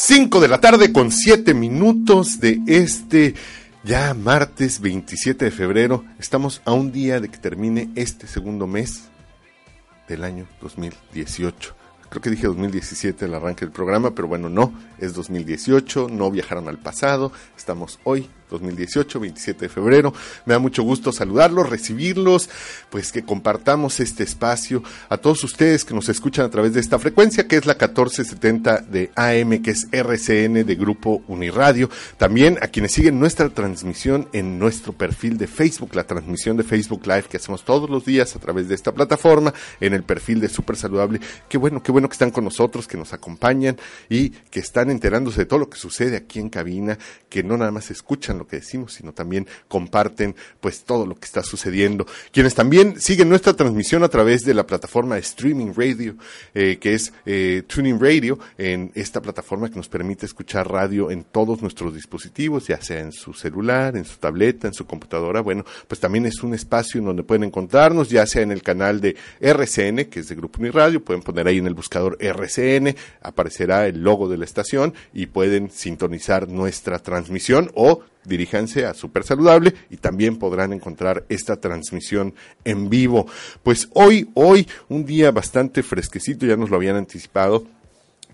Cinco de la tarde con siete minutos de este ya martes 27 de febrero. Estamos a un día de que termine este segundo mes del año 2018. Creo que dije 2017 el arranque del programa, pero bueno, no, es 2018, no viajaron al pasado, estamos hoy 2018, 27 de febrero. Me da mucho gusto saludarlos, recibirlos, pues que compartamos este espacio a todos ustedes que nos escuchan a través de esta frecuencia que es la 1470 de AM, que es RCN de Grupo Uniradio. También a quienes siguen nuestra transmisión en nuestro perfil de Facebook, la transmisión de Facebook Live que hacemos todos los días a través de esta plataforma, en el perfil de Super Saludable. Qué bueno, qué bueno que están con nosotros, que nos acompañan y que están enterándose de todo lo que sucede aquí en cabina, que no nada más escuchan lo que decimos, sino también comparten pues todo lo que está sucediendo. Quienes también siguen nuestra transmisión a través de la plataforma streaming radio, eh, que es eh, Tuning Radio, en esta plataforma que nos permite escuchar radio en todos nuestros dispositivos, ya sea en su celular, en su tableta, en su computadora. Bueno, pues también es un espacio en donde pueden encontrarnos, ya sea en el canal de RCN, que es de Grupo Uniradio, pueden poner ahí en el buscador RCN, aparecerá el logo de la estación y pueden sintonizar nuestra transmisión o diríjanse a Super Saludable y también podrán encontrar esta transmisión en vivo. Pues hoy, hoy, un día bastante fresquecito, ya nos lo habían anticipado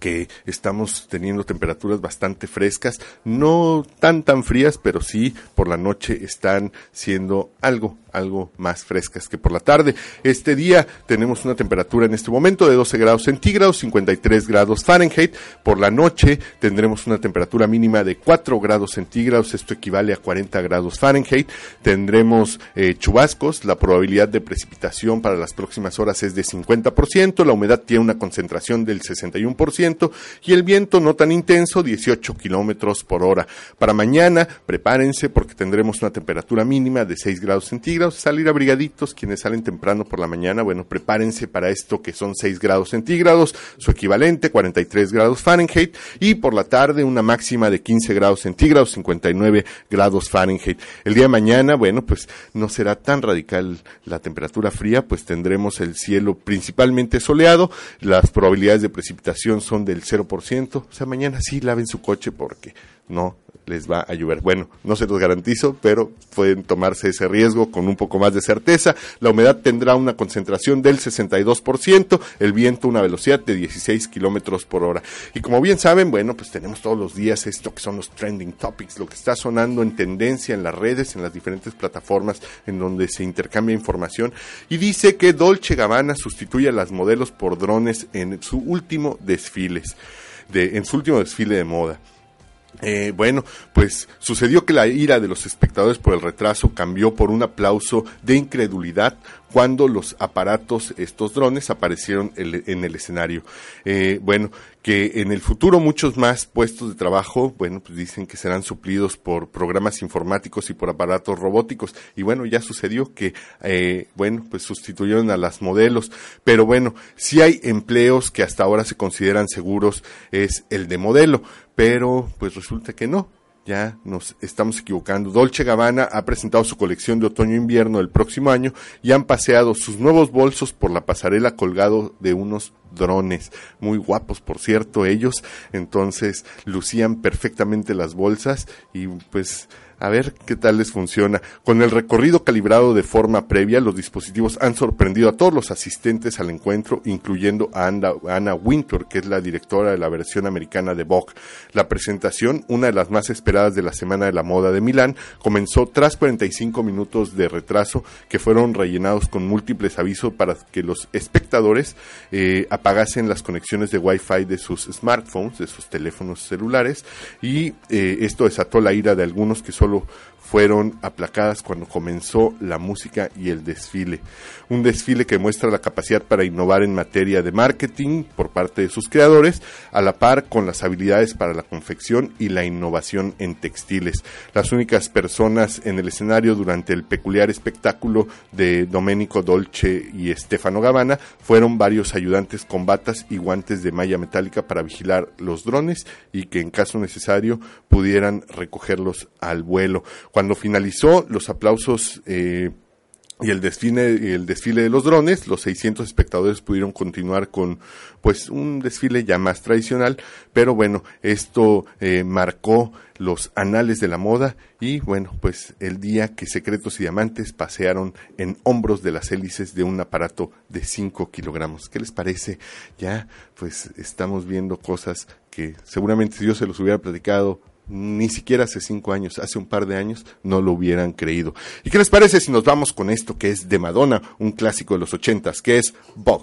que estamos teniendo temperaturas bastante frescas, no tan tan frías, pero sí por la noche están siendo algo algo más frescas que por la tarde. Este día tenemos una temperatura en este momento de 12 grados centígrados, 53 grados Fahrenheit. Por la noche tendremos una temperatura mínima de 4 grados centígrados, esto equivale a 40 grados Fahrenheit. Tendremos eh, chubascos, la probabilidad de precipitación para las próximas horas es de 50%, la humedad tiene una concentración del 61% y el viento no tan intenso, 18 kilómetros por hora. Para mañana, prepárense porque tendremos una temperatura mínima de 6 grados centígrados salir abrigaditos, quienes salen temprano por la mañana, bueno, prepárense para esto que son 6 grados centígrados, su equivalente 43 grados Fahrenheit, y por la tarde una máxima de 15 grados centígrados, 59 grados Fahrenheit. El día de mañana, bueno, pues no será tan radical la temperatura fría, pues tendremos el cielo principalmente soleado, las probabilidades de precipitación son del 0%, o sea, mañana sí laven su coche porque no les va a llover. Bueno, no se los garantizo, pero pueden tomarse ese riesgo con un poco más de certeza. La humedad tendrá una concentración del 62%, el viento una velocidad de 16 kilómetros por hora. Y como bien saben, bueno, pues tenemos todos los días esto que son los trending topics, lo que está sonando en tendencia en las redes, en las diferentes plataformas en donde se intercambia información. Y dice que Dolce Gabbana sustituye a las modelos por drones en su último desfiles, de, en su último desfile de moda. Eh, bueno, pues sucedió que la ira de los espectadores por el retraso cambió por un aplauso de incredulidad cuando los aparatos, estos drones, aparecieron en el escenario. Eh, bueno, que en el futuro muchos más puestos de trabajo, bueno, pues dicen que serán suplidos por programas informáticos y por aparatos robóticos. Y bueno, ya sucedió que, eh, bueno, pues sustituyeron a las modelos. Pero bueno, si hay empleos que hasta ahora se consideran seguros, es el de modelo. Pero pues resulta que no ya nos estamos equivocando. Dolce Gabbana ha presentado su colección de otoño-invierno el próximo año y han paseado sus nuevos bolsos por la pasarela colgado de unos drones, muy guapos por cierto ellos, entonces lucían perfectamente las bolsas y pues a ver qué tal les funciona. Con el recorrido calibrado de forma previa, los dispositivos han sorprendido a todos los asistentes al encuentro, incluyendo a Anna, Winter, que es la directora de la versión americana de Vogue. La presentación, una de las más esperadas de la Semana de la Moda de Milán, comenzó tras 45 minutos de retraso que fueron rellenados con múltiples avisos para que los espectadores eh, apagasen las conexiones de Wi-Fi de sus smartphones, de sus teléfonos celulares, y eh, esto desató la ira de algunos que solo espectáculo fueron aplacadas cuando comenzó la música y el desfile. Un desfile que muestra la capacidad para innovar en materia de marketing por parte de sus creadores, a la par con las habilidades para la confección y la innovación en textiles. Las únicas personas en el escenario durante el peculiar espectáculo de Domenico Dolce y Stefano Gabbana fueron varios ayudantes con batas y guantes de malla metálica para vigilar los drones y que en caso necesario pudieran recogerlos al vuelo. Finalizó los aplausos eh, y el desfile, el desfile de los drones, los 600 espectadores pudieron continuar con pues un desfile ya más tradicional, pero bueno, esto eh, marcó los anales de la moda y bueno, pues el día que Secretos y Diamantes pasearon en hombros de las hélices de un aparato de 5 kilogramos. ¿Qué les parece? Ya, pues estamos viendo cosas que seguramente si yo se los hubiera platicado ni siquiera hace cinco años, hace un par de años, no lo hubieran creído. ¿Y qué les parece si nos vamos con esto que es de Madonna, un clásico de los ochentas, que es Bog?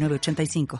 906985.